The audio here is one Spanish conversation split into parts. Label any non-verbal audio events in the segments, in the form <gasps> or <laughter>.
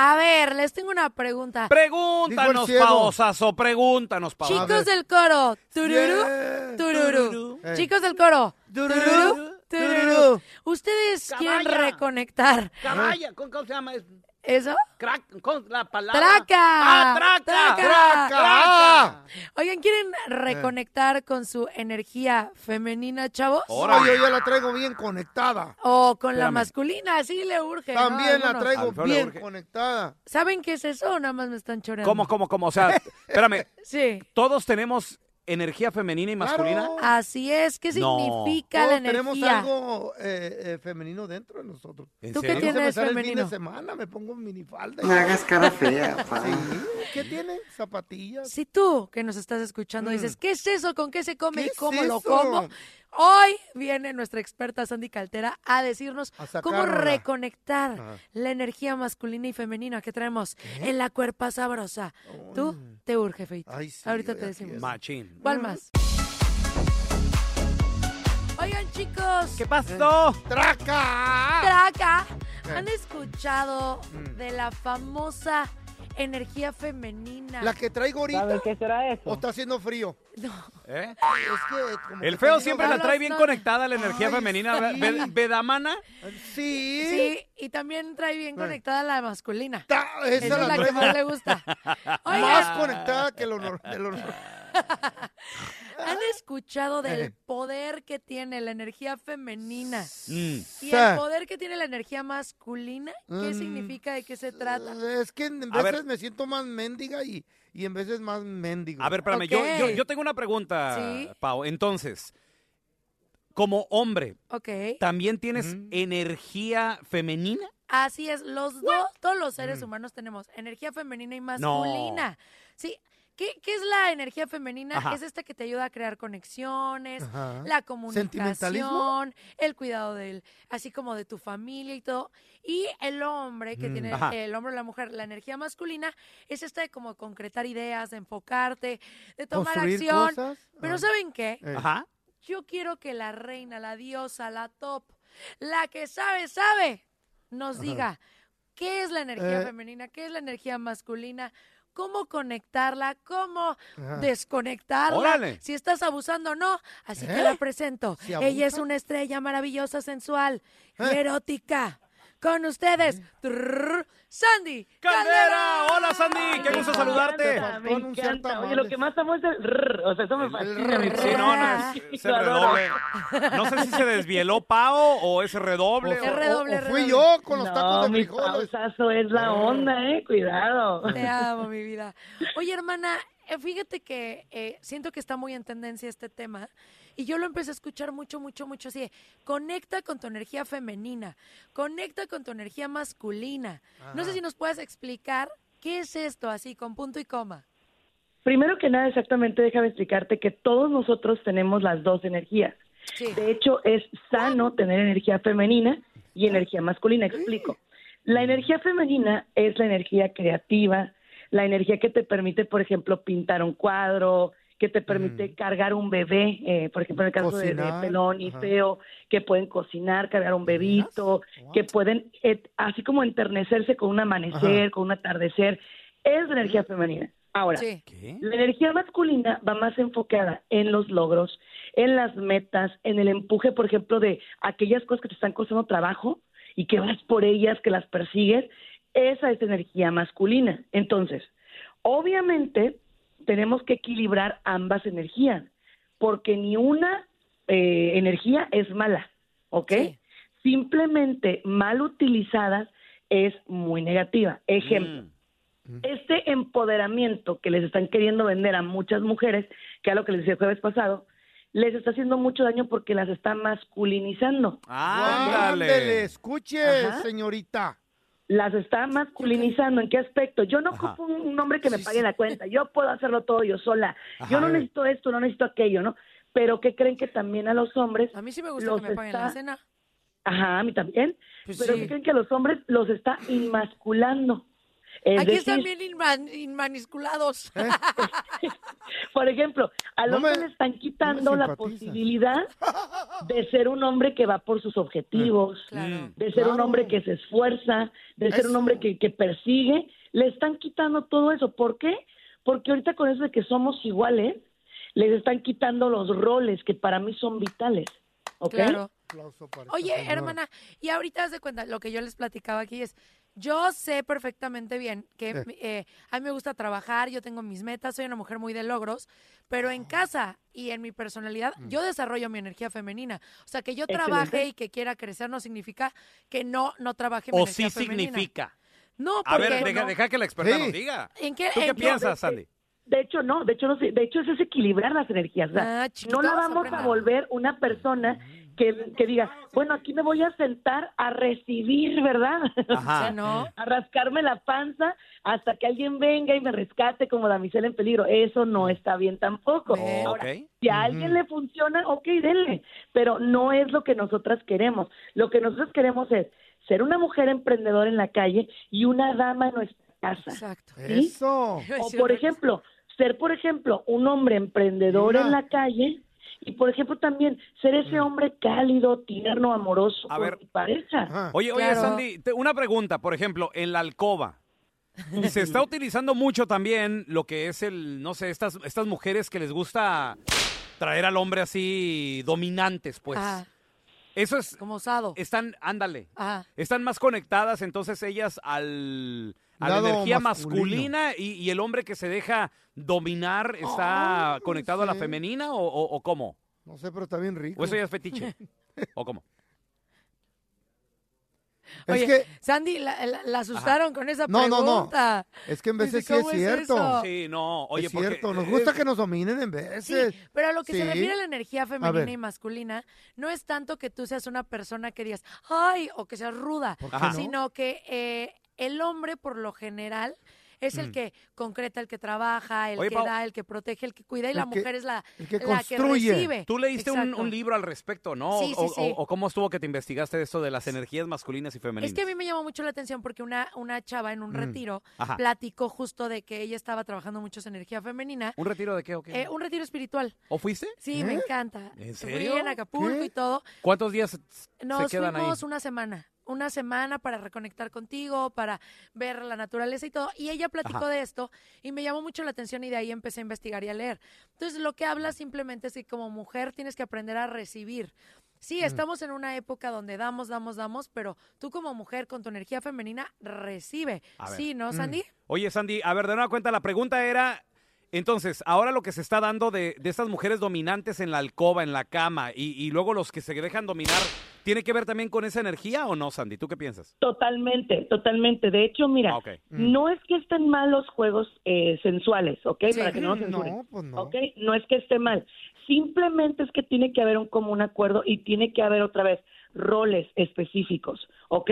A ver, les tengo una pregunta. Pregúntanos, pausazo, pregúntanos, pausazo. Chicos del coro, tururú, Yeah. tururú. Chicos del coro, Tururú, tururú, tururú. tururú. ¿Ustedes quieren Caballa. reconectar Caballa, ¿cómo, cómo se llama? Es eso? crack, con la palabra. ¡Traca! ¡Ah, traca! ¡Traca! ¡Traca! Oigan, ¿quieren reconectar con su energía femenina, chavos? Oh, yo ya la traigo bien conectada. O con la masculina, así le urge. ¿no? También la traigo bien urge. conectada. ¿Saben qué es eso o nada más me están choreando? ¿Cómo, cómo, cómo? O sea, <laughs> espérame, Sí. ¿todos tenemos energía femenina y masculina? Claro. Así es. ¿Qué No. significa la Todos tenemos energía? algo eh, eh, femenino dentro de nosotros. ¿En ¿Tú qué tienes sale el fin femenino? de semana, me pongo minifalda. No hagas cara fea, <laughs> pa. Sí, ¿qué tiene? Zapatillas. Si tú que nos estás escuchando dices, ¿qué es eso? ¿Con qué se come Mm. ¿Qué y es cómo lo como? Hoy viene nuestra experta Sandy Caltera a decirnos A cómo reconectar Ajá. la energía masculina y femenina que traemos en la cuerpa sabrosa. Tú te urge, Feito. Ay, sí, Ahorita te decimos. es. Machín. ¿Cuál más? Oigan, chicos. ¿Qué pasó? ¡Traca! Traca. ¿han escuchado Mm. de la famosa energía femenina? La que traigo ahorita. qué será eso? ¿O está haciendo frío? No, ¿Eh? Es que como El que feo siempre la trae bien no. conectada a la energía Ay, femenina. sí. ¿Vedamana? Sí. sí, y también trae bien conectada la masculina. Ta- esa Esa es la la que más le gusta. <laughs> Oigan, más conectada que lo nor- de lo nor- <laughs> ¿han escuchado del poder que tiene la energía femenina Mm. y el poder que tiene la energía masculina? ¿Qué Mm. significa? ¿De qué se trata? Es que en ver. veces me siento más mendiga y, y en veces más mendigo. A ver, espérame, yo, yo, yo tengo una pregunta, Sí. Pau. Entonces, como hombre. ¿también tienes Ujú. energía femenina? Así es, los dos, todos los seres humanos tenemos energía femenina y masculina. Sí, ¿Qué, qué es la energía femenina? Ajá. Es esta que te ayuda a crear conexiones, Ajá. la ¿Sentimentalismo? comunicación, el cuidado del, así como de tu familia y todo. Y el hombre que Mm. tiene, Ajá. el hombre o la mujer, la energía masculina es esta de como concretar ideas, de enfocarte, de tomar ¿Construir acción. cosas? Pero Ah. ¿saben qué? Eh. Ajá. Yo quiero que la reina, la diosa, la top, la que sabe, sabe, nos diga qué es la energía Eh. femenina, qué es la energía masculina, cómo conectarla, cómo Ajá. desconectarla, Órale. si estás abusando o no. Así que ¿Eh? la presento. ¿Si Ella es una estrella maravillosa, sensual y ¿Eh? erótica. Con ustedes, trrr, Sandy ¡Caldera! Hola, Sandy. Qué gusto saludarte. Me faltó Me anunciar encanta. Oye, lo que más amo es el rrr. O sea, eso me fascina. Sí, no, es, <laughs> es adoro. redoble. No sé si se desvieló Pao o ese redoble. Es redoble, o fui redoble. yo con los tacos de mi frijoles. pausazo es la onda, eh. Cuidado. Te amo, mi vida. Oye, hermana, fíjate que eh, siento que está muy en tendencia este tema y yo lo empecé a escuchar mucho, mucho, mucho así. de, Conecta con tu energía femenina, conecta con tu energía masculina. No sé si nos puedes explicar qué es esto así, con punto y coma. Primero que nada, exactamente, déjame explicarte que todos nosotros tenemos las dos energías. Sí. De hecho, es sano tener energía femenina y energía masculina. Explico. La energía femenina es la energía creativa, la energía que te permite, por ejemplo, pintar un cuadro, que te permite cargar un bebé, eh, por ejemplo, en el caso de, pelón y ajá. feo, que pueden cocinar, cargar un bebito, que pueden, eh, así como enternecerse con un amanecer, Ajá. con un atardecer, es la energía femenina. Ahora, la energía masculina va más enfocada en los logros, en las metas, en el empuje, por ejemplo, de aquellas cosas que te están costando trabajo y que vas por ellas, que las persigues. Esa es energía masculina. Entonces, obviamente tenemos que equilibrar ambas energías, porque ni una eh, energía es mala, ¿ok? Sí. Simplemente mal utilizadas es muy negativa. Ejemplo, este empoderamiento que les están queriendo vender a muchas mujeres, que es lo que les decía el jueves pasado, les está haciendo mucho daño porque las está masculinizando. Ándale, Ándale. escuche, Ajá. señorita. Las está masculinizando. ¿En qué aspecto? Yo no Ajá. ocupo un un hombre que me Sí, pague sí. la cuenta. Yo puedo hacerlo todo yo sola. Yo no necesito esto, no necesito aquello, ¿no? Pero ¿qué creen que también a los hombres? A mí sí me gusta los que me paguen la está- cena. Ajá, a mí también. Pues Pero sí. ¿qué creen que a los hombres los está inmasculando? Es Aquí decir, están bien inman- inmanisculados. <laughs> <laughs> Por ejemplo, al No hombre me- le están quitando no la posibilidad <laughs> de ser un hombre que va por sus objetivos, Claro. de ser un hombre que se esfuerza, de ser un hombre que, que persigue. Le están quitando todo eso. ¿Por qué? Porque ahorita con eso de que somos iguales, les están quitando los roles que para mí son vitales. ¿Ok? Claro. Esta Oye, señora. hermana, y ahorita haz de cuenta, lo que yo les platicaba aquí es, yo sé perfectamente bien que Eh. eh, a mí me gusta trabajar, yo tengo mis metas, soy una mujer muy de logros, pero en casa y en mi personalidad, Mm. yo desarrollo mi energía femenina. O sea, que yo Excelente. trabaje y que quiera crecer no significa que no, no trabaje mi O energía sí femenina. significa. No, A porque... ver, deja, no. deja que la experta Sí. nos diga. ¿En qué, ¿Tú qué en qué- piensas, Sandy? De hecho, no, de hecho, no, sé, de hecho, eso es equilibrar las energías. o sea, Ah, chiquito, no la vamos a volver una persona que, que diga, bueno, aquí me voy a sentar a recibir, ¿verdad? Ajá. ¿no? a rascarme la panza hasta que alguien venga y me rescate como damisela en peligro. Eso no está bien tampoco. Ahora, si a alguien le funciona, ok, denle, pero no es lo que nosotras queremos. Lo que nosotros queremos es ser una mujer emprendedora en la calle y una dama en nuestra casa. Exacto. ¿sí? Eso. O por ejemplo, ser por ejemplo un hombre emprendedor Una- en la calle y por ejemplo también ser ese hombre cálido, tierno, amoroso A con ver. mi pareja. Ajá. Oye, oye, Claro. Sandy, te- una pregunta, por ejemplo, en la alcoba. <laughs> Se está utilizando mucho también lo que es el, no sé, estas, estas mujeres que les gusta traer al hombre así dominantes, pues. Ajá, Eso es, como osado. están, ándale, Ajá. están más conectadas entonces ellas al, a la energía masculino. masculina y, y el hombre que se deja dominar está no conectado a la femenina o, o- o cómo? No sé, pero está bien rico. ¿O eso ya es fetiche? ¿O cómo? Es Oye, que, Sandy, la, la- la asustaron con esa No, no, no. pregunta. es que en veces sí es ¿cómo es cierto. eso? Sí, no, oye, es porque cierto, nos es- gusta que nos dominen en veces. Sí, pero a lo que se refiere a la energía femenina y masculina, no es tanto que tú seas una persona que digas, ay, o que seas ruda, ¿Por qué Ajá. no? sino que eh, el hombre, por lo general, es el Mm. que concreta, el que trabaja, el Oye, que da, el que protege, el que cuida, y la que- mujer es la, que la construye. recibe. Tú leíste un, libro al respecto, ¿no? Sí, o, sí, sí. o- o cómo estuvo que te investigaste de esto de las energías masculinas y femeninas. Es que a mí me llamó mucho la atención porque una, una chava en un Mm. retiro Ajá. platicó justo de que ella estaba trabajando mucho su energía femenina. ¿Un retiro de qué o qué? Eh, un retiro espiritual. ¿O fuiste? Sí, ¿Eh? me encanta. ¿En Fui serio? en Acapulco ¿Qué? y todo. ¿Cuántos días se Nos quedan ahí? fuimos una semana, una semana para reconectar contigo, para ver la naturaleza y todo. Y ella platicó Ajá. de esto y me llamó mucho la atención y de ahí empecé a investigar y a leer. Entonces, lo que habla simplemente es que como mujer tienes que aprender a recibir. Mm. Sí, estamos en una época donde damos, damos, damos, pero tú como mujer con tu energía femenina recibe. Sí, Mm. ¿no, Sandy? Oye, Sandy, a ver, de nueva cuenta, la pregunta era, entonces, ahora lo que se está dando de, de estas mujeres dominantes en la alcoba, en la cama, y, y luego los que se dejan dominar ¿Tiene que ver también con esa energía o no, Sandy? ¿Tú qué piensas? Totalmente, totalmente. De hecho, mira, Ah, ok. no es que estén mal los juegos eh, sensuales, ¿ok? Sí. Para que no nos. No, pues no. ¿ok? No es que esté mal. Simplemente es que tiene que haber un común acuerdo y tiene que haber otra vez roles específicos, ¿ok?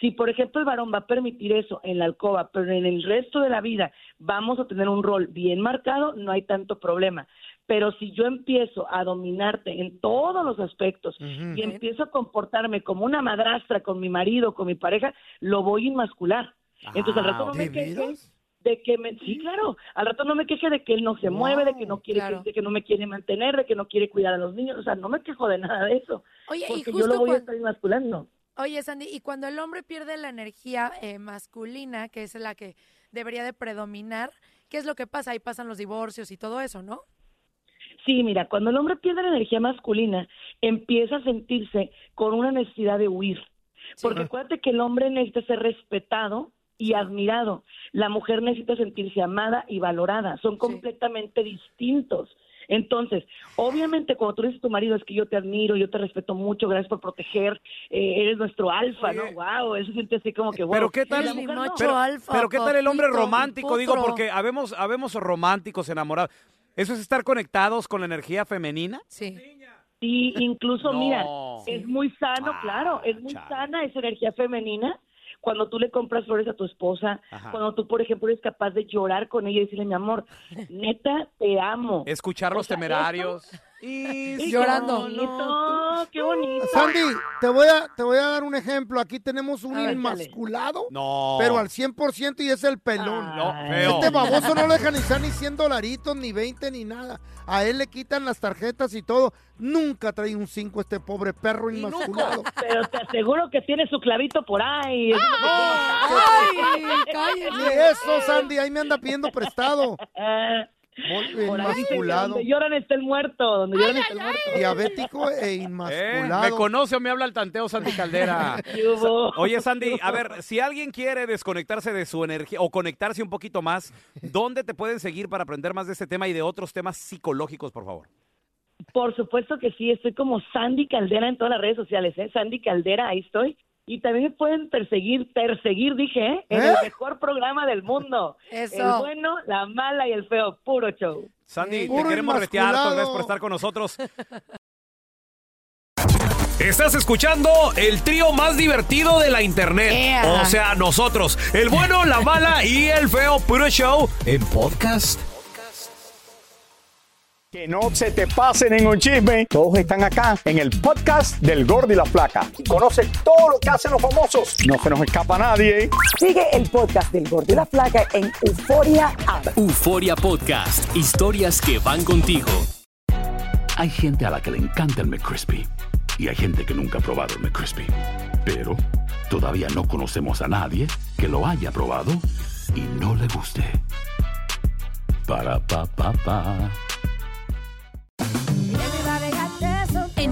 Si, por ejemplo, el varón va a permitir eso en la alcoba, pero en el resto de la vida vamos a tener un rol bien marcado, no hay tanto problema. Pero si yo empiezo a dominarte en todos los aspectos y empiezo a comportarme como una madrastra con mi marido, con mi pareja, lo voy a inmascular. Entonces, al rato no ¿de me queje veras? De que me, sí, claro, al rato no me queje de que él no se mueve, de que no quiere, claro. de que no me quiere mantener, de que no quiere cuidar a los niños, o sea, no me quejo de nada de eso, Oye, y porque yo justo lo voy a estar inmasculando. Oye, Sandy, y cuando el hombre pierde la energía eh, masculina, que es la que debería de predominar, ¿qué es lo que pasa? Ahí pasan los divorcios y todo eso, ¿no? Sí, mira, cuando el hombre pierde la energía masculina, empieza a sentirse con una necesidad de huir. Porque acuérdate que el hombre necesita ser respetado y admirado. La mujer necesita sentirse amada y valorada. Son completamente distintos. Entonces, obviamente, cuando tú dices a tu marido, es que yo te admiro, yo te respeto mucho, gracias por proteger, eh, eres nuestro alfa, ¿no? Wow, eso siente así como que, wow. Pero qué tal, mujer no. pero, alfa, pero qué tal el hombre romántico, digo, porque habemos, habemos románticos enamorados. ¿Eso es estar conectados con la energía femenina? Sí. Sí, incluso, No. mira, es muy sano, Ah, claro, es muy chale. sana esa energía femenina. Cuando tú le compras flores a tu esposa, Ajá. cuando tú, por ejemplo, eres capaz de llorar con ella y decirle, mi amor, <laughs> neta, te amo. Escuchar O los sea, temerarios. Y Llorando. Qué bonito, qué bonito. Sandy, te voy a, te voy a dar un ejemplo. Aquí tenemos un ver, inmasculado, No. pero al 100% y es el pelón. No, Ay. feo. Este baboso no le deja ni ser ni 100 dolaritos, ni 20, ni nada. A él le quitan las tarjetas y todo. Nunca trae un 5 este pobre perro inmasculado. Pero te aseguro que tiene su clavito por ahí. ¡Ay, Ni cállate! eso, Sandy, ahí me anda pidiendo prestado. <laughs> Inmasculado. donde lloran está el muerto, donde lloran está el muerto. Diabético e <laughs> Eh, inmasculado. ¿Me conoce o me habla el tanteo Sandy Caldera? <laughs> Oye, Sandy, a ver, si alguien quiere desconectarse de su energía o conectarse un poquito más, ¿dónde te pueden seguir para aprender más de este tema y de otros temas psicológicos, por favor? Por supuesto que sí, estoy como Sandy Caldera en todas las redes sociales, ¿eh? Sandy Caldera, ahí estoy. Y también pueden perseguir, perseguir, dije, ¿eh? En ¿Eh? el mejor programa del mundo. Eso. El bueno, la mala y el feo, puro show. Sandy, te Puro queremos retear, gracias por estar con nosotros. <laughs> Estás escuchando el trío más divertido de la internet. O sea, nosotros, el bueno, la mala y el feo puro show en podcast. Que no se te pasen en un chisme. Todos están acá en el podcast del Gordi y la Flaca. Y conoce todo lo que hacen los famosos. No se nos escapa nadie. Sigue el podcast del Gordo y la Flaca en Euforia App. Euforia Podcast, historias que van contigo. Hay gente a la que le encanta el McCrispy y hay gente que nunca ha probado el McCrispy. Pero todavía no conocemos a nadie que lo haya probado y no le guste. Para pa pa pa. En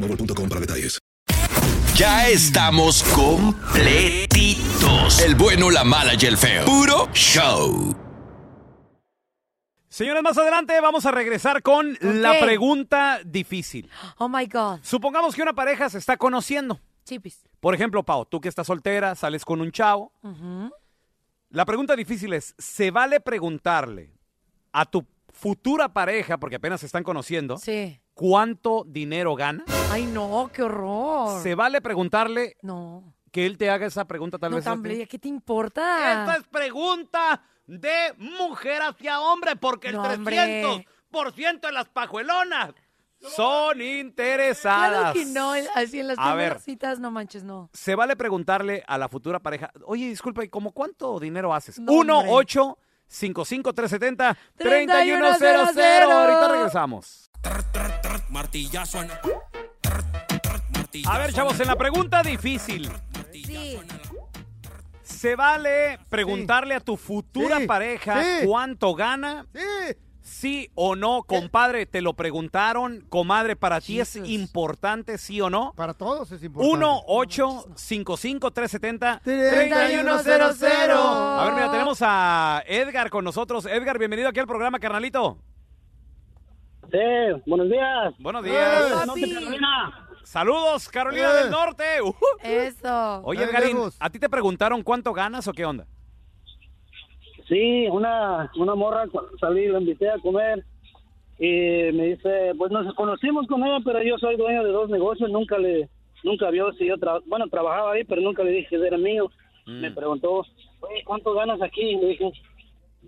boostmobile.com para detalles. Ya estamos completitos. El bueno, la mala y el feo. Puro show. Señores, más adelante vamos a regresar con la pregunta difícil. <gasps> Oh my God. Supongamos que una pareja se está conociendo. Chipis. Por ejemplo, Pau, tú que estás soltera, sales con un chavo. La pregunta difícil es, ¿se vale preguntarle a tu futura pareja, porque apenas se están conociendo, Sí. Cuánto dinero gana? Ay, no, qué horror. ¿Se vale preguntarle? No. que él te haga esa pregunta tal No, vez. hombre, ¿qué te importa? Esta es pregunta de mujer hacia hombre, porque No, el hombre. 300% de las pajuelonas son interesadas. Claro que no, así en las primeras citas, no manches, no. Se vale preguntarle a la futura pareja, oye, disculpa, ¿y cómo cuánto dinero haces? No, 1 hombre. 8 55 370 3100. 3100 Ahorita regresamos. Martillazo en... A ver, chavos, en la pregunta difícil. Sí. ¿Se vale preguntarle a tu futura Sí. pareja Sí. cuánto gana? Sí. Sí o no, compadre, te lo preguntaron. Comadre, ¿para ti es importante, sí o no? Para todos es importante. 1 8 55 370 3100. 3100 A ver, mira, tenemos a Edgar con nosotros. Edgar, bienvenido aquí al programa, carnalito. Sí, buenos días. Buenos días. Carolina. Saludos, Carolina Eh. del Norte. Uh. Eso. Oye, Edgarín, ¿a ti te preguntaron cuánto ganas o qué onda? Sí, una, una morra cu- salí, la invité a comer y me dice, pues nos conocimos con ella, pero yo soy dueño de dos negocios, nunca le, nunca vio si yo, tra- bueno, trabajaba ahí, pero nunca le dije que era mío. Me preguntó, oye, ¿cuánto ganas aquí? Y le dije,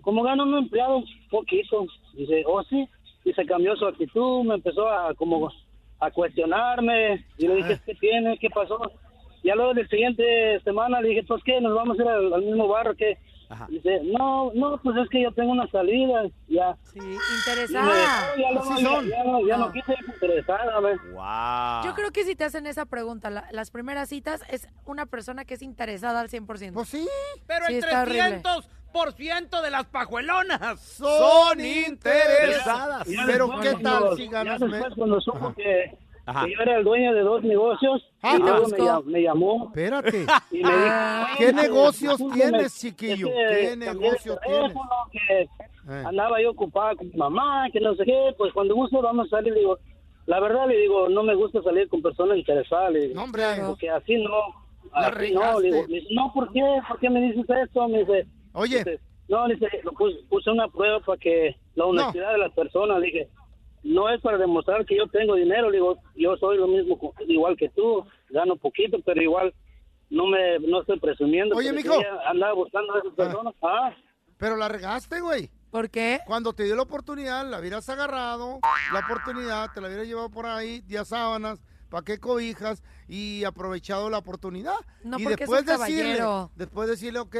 como gana un empleado, poquito. Dice, oh, sí. Y se cambió su actitud, me empezó a como a cuestionarme. Y le dije, ¿qué tiene? ¿Qué pasó? Ya luego de la siguiente semana le dije, pues, ¿qué? ¿Nos vamos a ir al, al mismo bar o qué? Dice, no, no, pues es que yo tengo una salida. Ya. Sí, interesada. ya, luego Así ya- son. ya no, ya no No. quise interesada. Wow. Yo creo que si te hacen esa pregunta, la- las primeras citas es una persona que es interesada al 100%. Pues sí. Pero sí, el está horrible. 300% de las pajuelonas Son interesadas. Ya Pero después, ¿qué tal si ganas Ya después cuando supo que, Ajá. que yo era el dueño de dos negocios, Ah, y luego me, me llamó. Espérate. Y me dijo, ¿Qué "Oye, negocios tienes, es chiquillo? ¿Qué negocio tienes? que andaba yo ocupada con mi mamá, que no sé qué, pues cuando guste vamos a salir, digo, la verdad le digo, no me gusta salir con personas interesadas, le digo, No, hombre. porque así no, así no, le digo, me dice, no, ¿por qué? ¿Por qué me dices esto? Me dice, Oye. no, dice, puse, puse una prueba para que la honestidad de las personas, dije, no es para demostrar que yo tengo dinero, le digo, yo soy lo mismo, igual que tú, gano poquito, pero igual no me, no estoy presumiendo. Oye, pero mijo. andaba buscando a esas personas. Ah. Pero la regaste, güey. ¿Por qué? Cuando te dio la oportunidad, la hubieras agarrado, la oportunidad, te la hubieras llevado por ahí, 10 sábanas, pa' qué cobijas y aprovechado la oportunidad. No, y porque es después un decirle, caballero. después decirle, ok,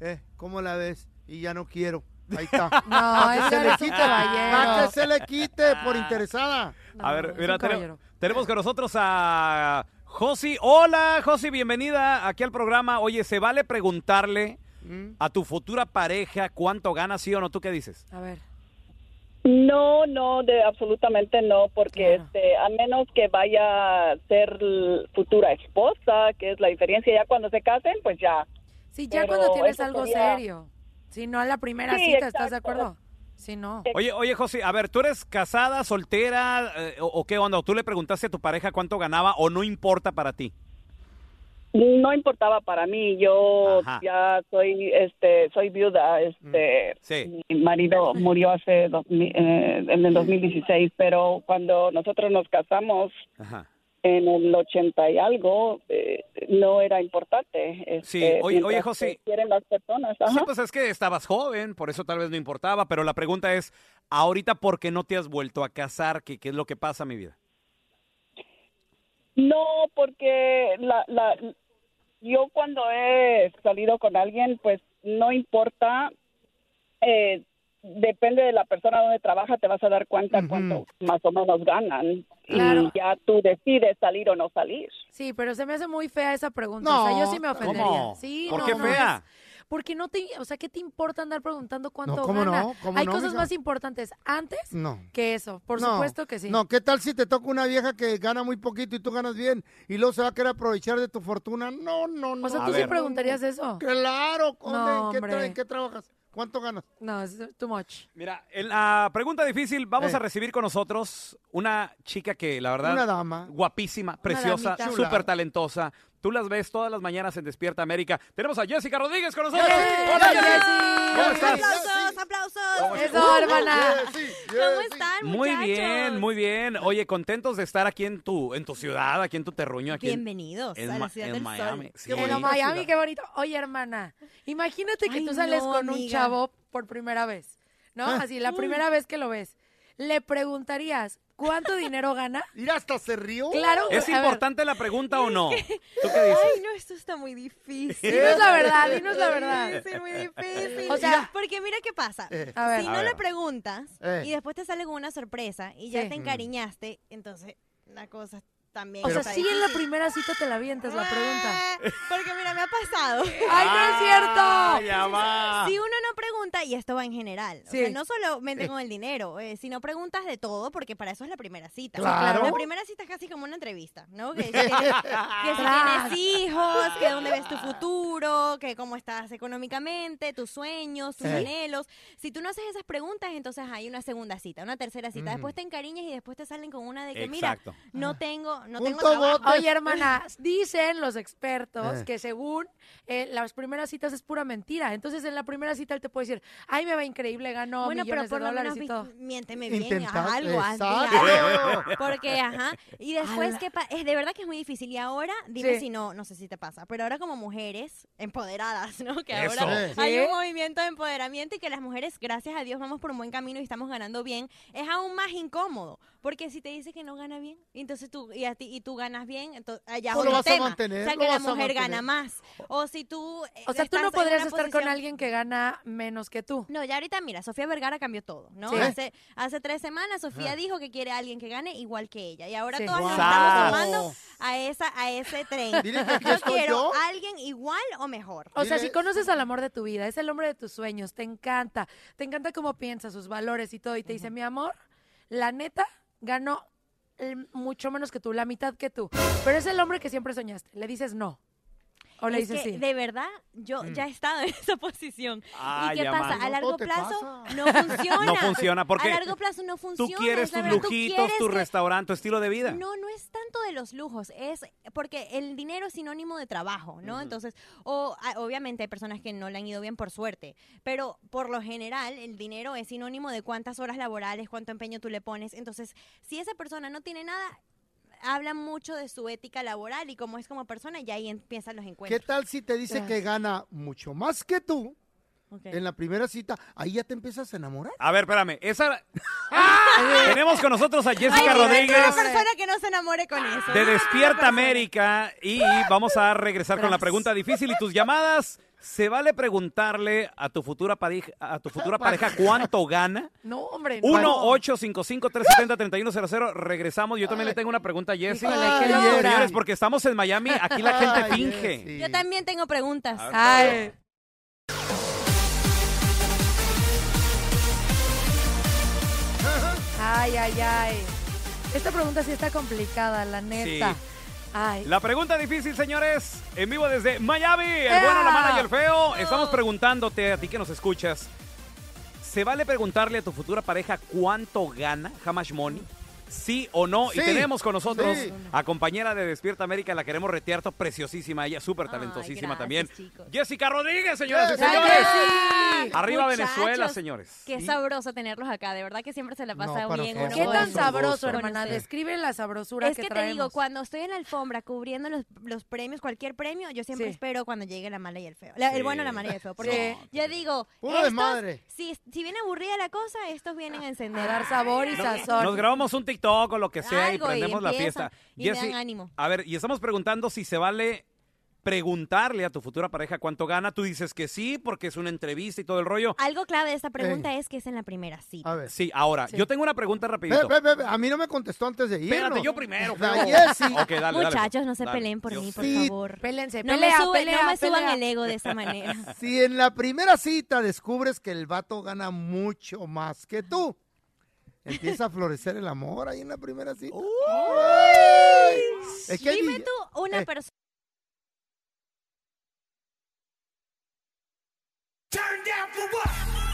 eh, ¿cómo la ves? Y ya no quiero. Ahí está. <laughs> No, que se le quite, caballero. pa' que se le quite por interesada. a ver, mira, un tene- caballero. tenemos con nosotros a Josi. Hola, Josi, bienvenida aquí al programa. Oye, ¿se vale preguntarle Mm. a tu futura pareja cuánto gana, sí o no? ¿Tú qué dices? A ver. No, no, de absolutamente no, porque este, a menos que vaya a ser futura esposa, que es la diferencia, ya cuando se casen, pues ya. Sí, ya Pero cuando tienes algo sería- serio. Si no a la primera Sí, cita, ¿estás de acuerdo? Si no. Oye, oye, Josi, a ver, ¿tú eres casada, soltera eh, o, o qué onda? ¿O tú le preguntaste a tu pareja cuánto ganaba o no importa para ti? No importaba para mí, yo Ajá. ya soy, este, soy viuda, este, Sí. mi marido murió hace dos eh, en el 2016, pero cuando nosotros nos casamos Ajá. En el 80 y algo, eh, no era importante. Sí, este, oye, oye, José. quieren las personas, Sí, pues es que estabas joven, por eso tal vez no importaba, pero la pregunta es, ahorita, ¿por qué no te has vuelto a casar? ¿Qué, qué es lo que pasa, mi vida? No, porque la, la, yo cuando he salido con alguien, pues no importa, eh, depende de la persona donde trabaja, te vas a dar cuenta cuánto más o menos ganan. Claro. Y ya tú decides salir o no salir. Sí, pero se me hace muy fea esa pregunta. No, o sea, yo sí me ofendería. ¿cómo? Sí, ¿Por no, qué no, fea? es- Porque no te, o sea, ¿qué te importa andar preguntando cuánto No, ¿cómo gana? no? ¿Cómo Hay no, cosas más importantes antes No. que eso. Por No, supuesto que sí. No, ¿qué tal si te toca una vieja que gana muy poquito y tú ganas bien y luego se va a querer aprovechar de tu fortuna? No, no, no. O sea, A ¿tú sí ver. preguntarías eso? Claro, ¿dónde? No, ¿En, qué tra- hombre. en qué trabajas? ¿Cuánto ganas? No, es too much. Mira, en la pregunta difícil, vamos Eh. a recibir con nosotros una chica que, la verdad, Una dama. guapísima, preciosa, damita. Chula. súper talentosa, Tú las ves todas las mañanas en Despierta América. Tenemos a Jessica Rodríguez con nosotros. Hola, ¡Hola, Jessy. ¿Cómo estás? ¡Aplausos, aplausos! Eso, hermana. ¿Cómo están, Muy muchachos? bien, muy bien. Oye, contentos de estar aquí en tu, en tu ciudad, aquí en tu terruño. Aquí en- Bienvenidos en a la ciudad en del Miami. sol. Sí. En Miami, ciudad. qué bonito. Oye, hermana, imagínate que Ay, tú sales no, con un chavo por primera vez, ¿no? Ah. Así, la primera vez que lo ves. Le preguntarías, ¿cuánto dinero gana? Mira, hasta se rió. Claro. ¿Es a ver, importante la pregunta o no? ¿Tú qué dices? Ay, no, esto está muy difícil. Dinos la verdad, dinos la verdad. Difícil, muy difícil. O sea- porque mira qué pasa. Eh. A ver. si A no ver. le preguntas Eh. y después te sale con una sorpresa y ya Sí. te encariñaste, entonces la cosa también O sea, sí en la primera cita te la avientas la pregunta. Ah, Porque mira, me ha pasado. <laughs> ¡Ay, no es cierto! Ah, ya va. Si uno no pregunta, y esto va en general, o Sí. sea, no solamente con el dinero, eh, sino preguntas de todo, porque para eso es la primera cita. Claro. La primera cita es casi como una entrevista, ¿no? Que si tienes, <laughs> que si tienes hijos, que dónde ves tu futuro, que cómo estás económicamente, tus sueños, tus Sí. anhelos. Si tú no haces esas preguntas, entonces hay una segunda cita, una tercera cita. Después te encariñas y después te salen con una de que, mira, no tengo, no Punto tengo trabajo. Oye, hermana, dicen los expertos Eh. que según eh, las primeras citas es pura mentira. Entonces, en la primera cita él te puede decir, ay, me va increíble, ganó Bueno, pero millones por de lo dólares menos y todo. miénteme bien, Intenta- haz algo, algo. <laughs> Porque, ajá, y después. ¿qué pa- es de verdad que es muy difícil. Y ahora, dime Sí. si no, no sé si te pasa, pero ahora como mujeres empoderadas, ¿no? Que Eso. ahora Sí. hay un movimiento de empoderamiento y que las mujeres, gracias a Dios, vamos por un buen camino y estamos ganando bien, es aún más incómodo. Porque si te dice que no gana bien, entonces tú, y, a ti, y tú ganas bien, entonces allá es Pues lo otro vas a tema. mantener, o sea, que la a mujer gana más. O si tú... eh, O sea, tú no podrías estar con alguien que gana menos que tú. no, ya ahorita mira, Sofía Vergara cambió todo, ¿no? Sí. Hace, hace tres semanas Sofía Ah. dijo que quiere a alguien que gane igual que ella. Y ahora Sí. todas nos estamos sumando a, esa, a ese tren. <laughs> Yo quiero yo. a alguien igual o mejor. O sea, Dile- si conoces al amor de tu vida, es el hombre de tus sueños, te encanta, te encanta cómo piensa, sus valores y todo, y te dice, mi amor, la neta, ganó el- mucho menos que tú, la mitad que tú, pero es el hombre que siempre soñaste. Le dices no. O le Es dices sí. de verdad, yo ya he estado en <laughs> esa posición. Ah, ¿Y qué ya, pasa? A largo No te plazo pasa. no <laughs> funciona. No funciona, porque A largo plazo no Tú funciona. quieres es la tus verdad. Tú lujitos, quieres tu que- restaurante, tu estilo de vida. No, no es tanto de los lujos, es porque el dinero es sinónimo de trabajo, ¿no? Entonces, o, a- obviamente hay personas que no le han ido bien por suerte, pero por lo general el dinero es sinónimo de cuántas horas laborales, cuánto empeño tú le pones. Entonces, si esa persona no tiene nada, habla mucho de su ética laboral y cómo es como persona, y ahí empiezan los ¿Qué encuentros. tal si te dice Ah. que gana mucho más que tú en la primera cita? Ahí ya te empiezas a enamorar. A ver, espérame. Esa... <laughs> <laughs> Tenemos con nosotros a Ay, Jessica dime Rodríguez Una persona que no se enamore con eso. de Despierta América y vamos a regresar con la pregunta difícil y tus llamadas. ¿Se vale preguntarle a tu futura pareja, a tu futura <laughs> pareja cuánto gana? No, hombre, no. 1-855-370-3100. Regresamos. Yo también le tengo una pregunta a Jessy. Señores, porque estamos en Miami, aquí la gente Ay, finge. Jessy. Yo también tengo preguntas. Ay. Ay, ay, ay. Esta pregunta sí está complicada, la neta. Sí. Ay. La pregunta difícil, señores, en vivo desde Miami, el bueno, la mala y el feo. Estamos preguntándote a ti que nos escuchas. ¿Se vale preguntarle a tu futura pareja cuánto gana, how much money? ¿Sí o no? Sí, y tenemos con nosotros sí. a compañera de Despierta América, la queremos retear, preciosísima, ella súper Ay, talentosísima gracias, también. chicos. Jessica Rodríguez, señoras y señores. Jessy. Arriba Muchachos, Venezuela, señores. Qué sabroso tenerlos acá, de verdad que siempre se la pasa No, bien. qué uno ¿Qué con- tan sabroso, hermana? Describe la sabrosura Es que, que te traemos. digo, cuando estoy en la alfombra cubriendo los, los premios, cualquier premio, yo siempre Sí. espero cuando llegue la mala y el feo. La- Sí. El bueno, la mala y el feo. Porque yo digo, estos, desmadre. si, si viene aburrida la cosa, estos vienen a A encender. dar sabor y sazón. Nos grabamos un TikTok o lo que sea Algo, y y prendemos la fiesta. y me dan ánimo. A ver, y estamos preguntando si se vale preguntarle a tu futura pareja cuánto gana. Tú dices que sí, porque es una entrevista y todo el rollo. Algo clave de esta pregunta es que es en la primera cita. A ver. Sí, ahora, Sí. yo tengo una pregunta rapidito. ve, ve, ve, a mí no me contestó antes de ir. Espérate, yo primero, La feo. Jessy. Ok, dale, dale. Muchachos, no se Dale. peleen por Dios mí, por Sí. favor. Pélense, No pelea, me, sube- pelea, no me suban el ego de esa manera. <laughs> Si en la primera cita descubres que el vato gana mucho más que tú, empieza a florecer el amor ahí en la primera cita. Ay. Es que hay Dime dill- tú una Eh. persona. hace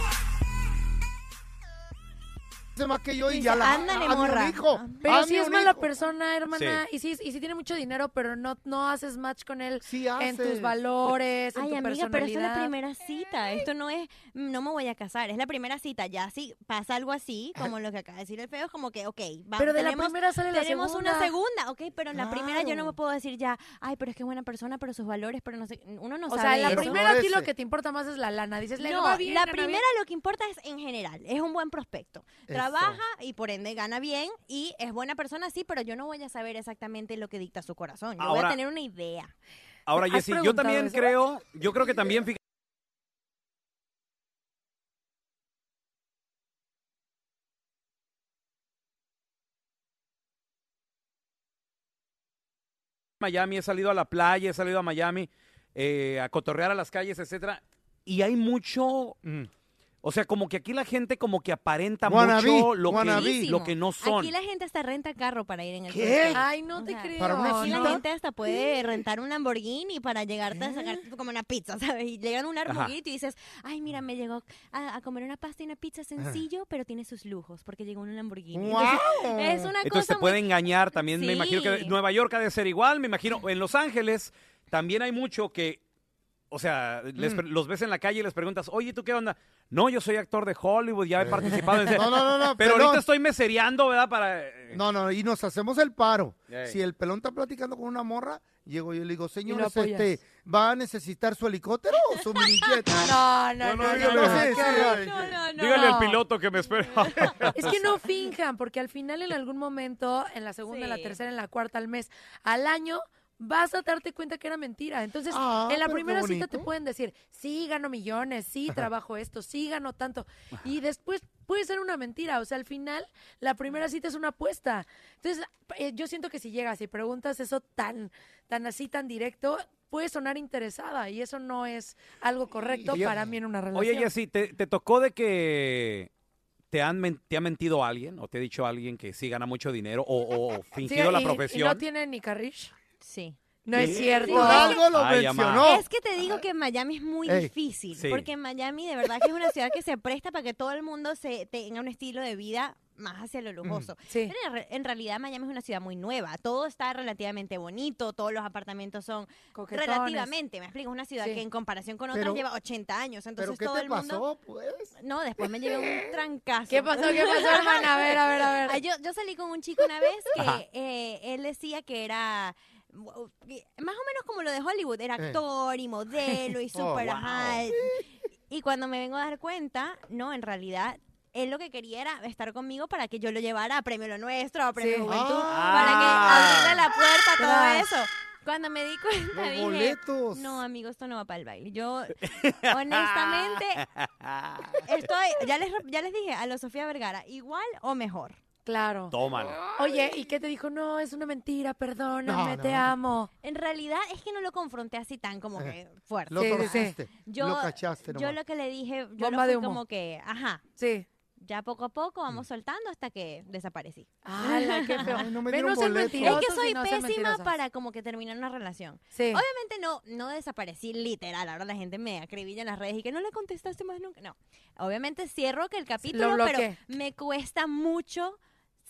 más que yo y ya la "Ándale, morra". hijo, Pero si es mala hijo. persona, hermana, y, si, y si tiene mucho dinero, pero no, no haces match con él en tus valores, en Ay, tu amiga, pero eso es la personalidad. primera cita. Esto no es, "Mm, no me voy a casar. Es la primera cita. Ya si pasa algo así, como lo que acaba de decir el feo, es como que, ok, vamos. Pero de la primera sale la tenemos una segunda. segunda, ok, pero en la primera yo no me puedo decir ya, ay, pero es que es buena persona, pero sus valores, pero no sé, uno no O sabe sea, en la eso. primera a ti lo que te importa más es la lana. Dices, le No, va bien, la primera bien. lo que importa es en general, es un buen prospecto. Trabaja y por ende gana bien y es buena persona, sí, pero yo no voy a saber exactamente lo que dicta su corazón. Yo voy a tener una idea. Ahora, ¿Has Jessy, yo preguntado también eso? creo, yo creo que también, fíjate, Miami, he salido a la playa, he salido a Miami, eh, a cotorrear a las calles, etcétera, y hay mucho, o sea, como que aquí la gente como que aparenta Wannabe, mucho lo que, lo que no son. Aquí la gente hasta renta carro para ir en el ¿Qué? Ay, no O te sea, creo. ¿Para una Aquí la gente hasta puede rentar un Lamborghini para llegarte a sacar como una pizza, <laughs> ¿sabes? Y llegan un Lamborghini y dices, ay, mira, me llegó a, a comer una pasta y una pizza sencillo, pero tiene sus lujos porque llegó un Lamborghini. <laughs> ¡Guau! Entonces, es una Entonces cosa te puede muy... engañar también. Me imagino que Nueva York ha de ser igual. Me imagino en Los Ángeles también hay mucho que, o sea, les Mm. los ves en la calle y les preguntas, oye, ¿tú qué onda? No, yo soy actor de Hollywood, ya he participado en... <laughs> No, no, no, no, Pero pelón. ahorita estoy mesereando, ¿verdad? Para... No, no, y nos hacemos el paro. Si el pelón está platicando con una morra, llego yo y le digo, señores, este, ¿va a necesitar su helicóptero o su minijet? No, no, no, no, dígale, al piloto que me espera. <laughs> Es que no <laughs> finjan, porque al final en algún momento, en la segunda, en la tercera, en la cuarta, al mes, al año, vas a darte cuenta que era mentira. Entonces, Ah, en la primera cita te pueden decir, sí, gano millones, sí, trabajo esto, sí, gano tanto. Y después puede ser una mentira. O sea, al final, la primera cita es una apuesta. Entonces, eh, yo siento que si llegas y preguntas eso tan, tan así, tan directo, puede sonar interesada. Y eso no es algo correcto Oye, para mí en una relación. Oye, Jessy, ¿te, te tocó de que te, han, te ha mentido alguien o te ha dicho alguien que sí gana mucho dinero o, o <laughs> Sí, fingido la profesión? ¿Y no tiene ni carrish? Sí. No es cierto. Por algo lo Ay, mencionó. Es que te digo que Miami es muy Ey. difícil, Sí. porque Miami de verdad que es una ciudad que se presta para que todo el mundo se tenga un estilo de vida más hacia lo lujoso. Sí. Pero en, re- en realidad Miami es una ciudad muy nueva, todo está relativamente bonito, todos los apartamentos son Coquetones. relativamente, me explico, es una ciudad Sí. que en comparación con otras Pero- lleva 80 años, ¿Pero entonces qué todo te el mundo... pasó, pues? No, después me llevé un <laughs> trancazo. ¿Qué pasó? ¿Qué pasó, hermana? A ver, a ver, a ver. Ay, yo, yo salí con un chico una vez que eh, él decía que era más o menos como lo de Hollywood, era Eh. actor y modelo y <laughs> Oh, wow. ajá. <laughs> Y cuando me vengo a dar cuenta, no, en realidad él lo que quería era estar conmigo para que yo lo llevara a Premio Lo Nuestro, a Premio Sí. Juventud, Ah. para que abriera la puerta, todo Tras. eso. Cuando me di cuenta Los dije, boletos. no, amigo, esto no va para el baile. Yo, <laughs> honestamente, estoy, ya les, ya les dije, a lo Sofía Vergara, igual o mejor. Claro. Tómala. Oye, ¿y qué te dijo? No, es una mentira, perdóname, No, te no. amo. En realidad es que no lo confronté así tan como que <laughs> fuerte. Lo Sí, sí, sí. torciste, Yo, lo cachaste yo nomás. lo que le dije, yo Bomba lo de fui humo. como que, ajá, Sí. ya poco a poco vamos soltando hasta que desaparecí. ¡Hala, qué feo! Ay, no me boletos. Es que soy pésima para como que terminar una relación. Sí. Obviamente no, no desaparecí literal. Ahora la gente me acribilla en las redes y que no le contestaste más nunca. No. Obviamente cierro que el capítulo, pero bloqueé. me cuesta mucho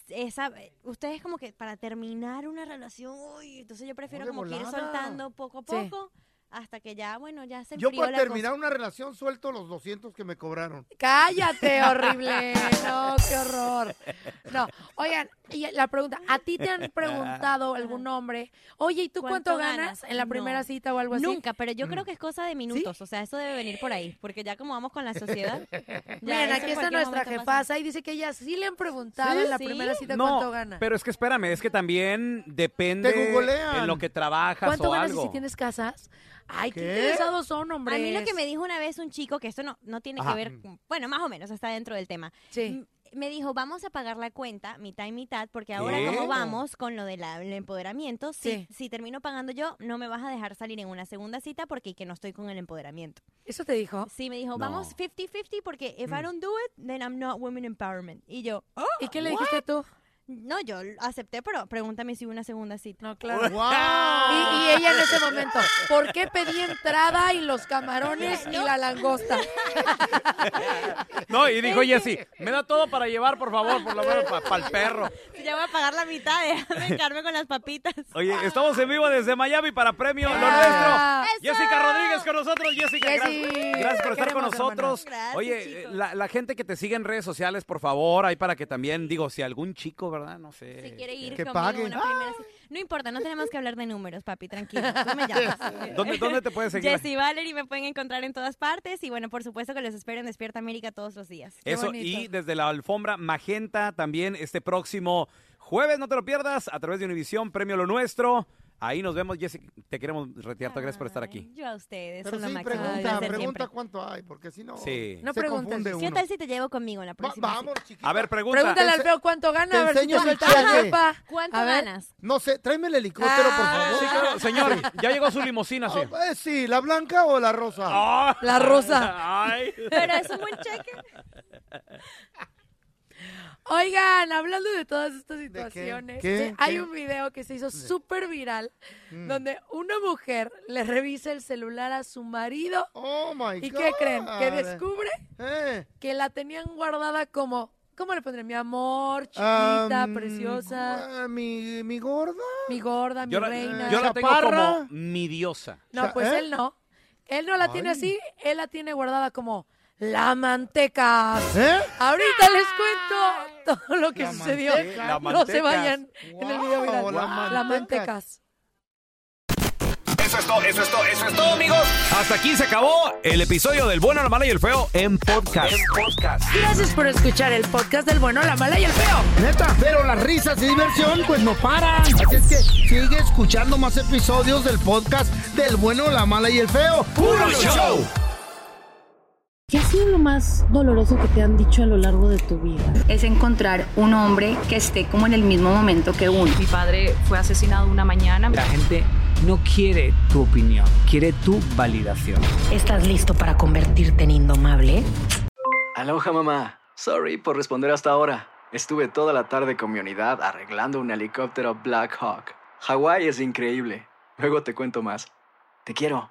esa ustedes como que para terminar una relación, uy, entonces yo prefiero como que ir soltando poco a Sí. poco hasta que ya, bueno, ya se Yo para terminar cosa. una relación suelto los 200 que me cobraron. Cállate, horrible. <laughs> No, qué horror. No, oigan, y la pregunta, ¿a ti te han <laughs> preguntado algún hombre, oye, ¿y tú cuánto, ¿Cuánto ganas? en la primera No. cita o algo así? Nunca, pero yo creo que es cosa de minutos, o sea, eso debe venir por ahí, porque ya como vamos con la sociedad. <laughs> Miren, aquí está nuestra jefasa y dice que ella sí le han preguntado en la ¿Sí? primera cita No, cuánto gana. pero es que espérame, es que también depende en lo que trabajas ¿Cuánto o ganas algo. y si tienes casas? Ay, qué, ¿Qué? interesados son, A hombres. mí lo que me dijo una vez un chico, que esto no, no tiene Ajá. que ver, con- bueno, más o menos está dentro del tema. Sí. Me dijo, vamos a pagar la cuenta mitad y mitad, porque ahora ¿Qué? como vamos con lo del empoderamiento, si, Sí. si termino pagando yo, no me vas a dejar salir en una segunda cita porque que no estoy con el empoderamiento. ¿Eso te dijo? Sí, me dijo, No. vamos 50-50 porque if I don't do it, then I'm not women empowerment. Y yo, oh, ¿Y qué le dijiste tú? No, yo acepté, pero pregúntame si hubo una segunda cita. No, claro. Y, y ella en ese momento, ¿por qué pedí entrada y los camarones y la langosta? No, y dijo Jessy, me da todo para llevar, por favor, por lo menos para el perro. Ya voy a pagar la mitad, déjame quedarme con las papitas. Oye, estamos en vivo desde Miami para Premio Lo Nuestro. Jessica Rodríguez con nosotros. Jessica, Jessy, gracias, gracias por estar con nosotros. Gracias, Oye, la, la gente que te sigue en redes sociales, por favor, ahí para que también, digo, si algún chico, ¿verdad? No sé. Si quiere ir Que conmigo pague. una primera cita. No importa, no tenemos que hablar de números, papi, tranquilo. Tú me llamas. <laughs> ¿Dónde, dónde te puedes seguir? Jessy Valerie me pueden encontrar en todas partes y bueno, por supuesto que los espero en Despierta América todos los días. Eso, y desde la alfombra magenta también este próximo jueves, no te lo pierdas, a través de Univisión, Premio Lo Nuestro. Ahí nos vemos, Jessica. Te queremos retirarte. Gracias por estar aquí. Yo a ustedes, Pero son pregunta, desde pregunta siempre. cuánto hay, porque si no, Sí. No se preguntes. confunde ¿Qué uno. tal si te llevo conmigo en la próxima vamos, cita? A ver, pregunta. Pregúntale al feo cuánto Te gana, a ver si enseño te mi suelta la cheque. ropa. ¿Cuánto A ver. ganas? No sé, tráeme el helicóptero, por Ah. favor. Sí, claro, señor, ya llegó su limusina, sí. Ah, eh, sí, ¿la blanca o la rosa? La rosa. Ay. Pero es un buen cheque. <laughs> Oigan, hablando de todas estas situaciones, ¿Qué? hay ¿Qué? un video que se hizo súper viral Mm. donde una mujer le revisa el celular a su marido. Oh my ¿Y God. qué creen? Que descubre Eh. que la tenían guardada como, ¿cómo le pondré? Mi amor, chiquita, preciosa, ah, mi, mi gorda. mi gorda, mi Yo la, reina. yo la tengo como mi diosa. No, pues ¿eh? él no. Él no la tiene así, él la tiene guardada como la manteca. ¿Eh? Ahorita les cuento todo lo que La sucedió. manteca. La No se vayan en el video viral. Wow, la La mantecas. mantecas. Eso es todo, eso es todo, eso es todo, amigos. Hasta aquí se acabó el episodio del bueno, la mala y el feo en podcast. Gracias por escuchar el podcast del bueno, la mala y el feo. Neta, pero las risas y diversión pues no paran. Así es que sigue escuchando más episodios del podcast del bueno, la mala y el feo. ¡Puro show! ¿Qué ha sido lo más doloroso que te han dicho a lo largo de tu vida? es encontrar un hombre que esté como en el mismo momento que uno. Mi padre fue asesinado una mañana. La gente no quiere tu opinión, quiere tu validación. ¿Estás listo para convertirte en indomable? Aloha mamá. Sorry por responder hasta ahora. Estuve toda la tarde con mi unidad arreglando un helicóptero Black Hawk. Hawái es increíble. Luego te cuento más. Te quiero.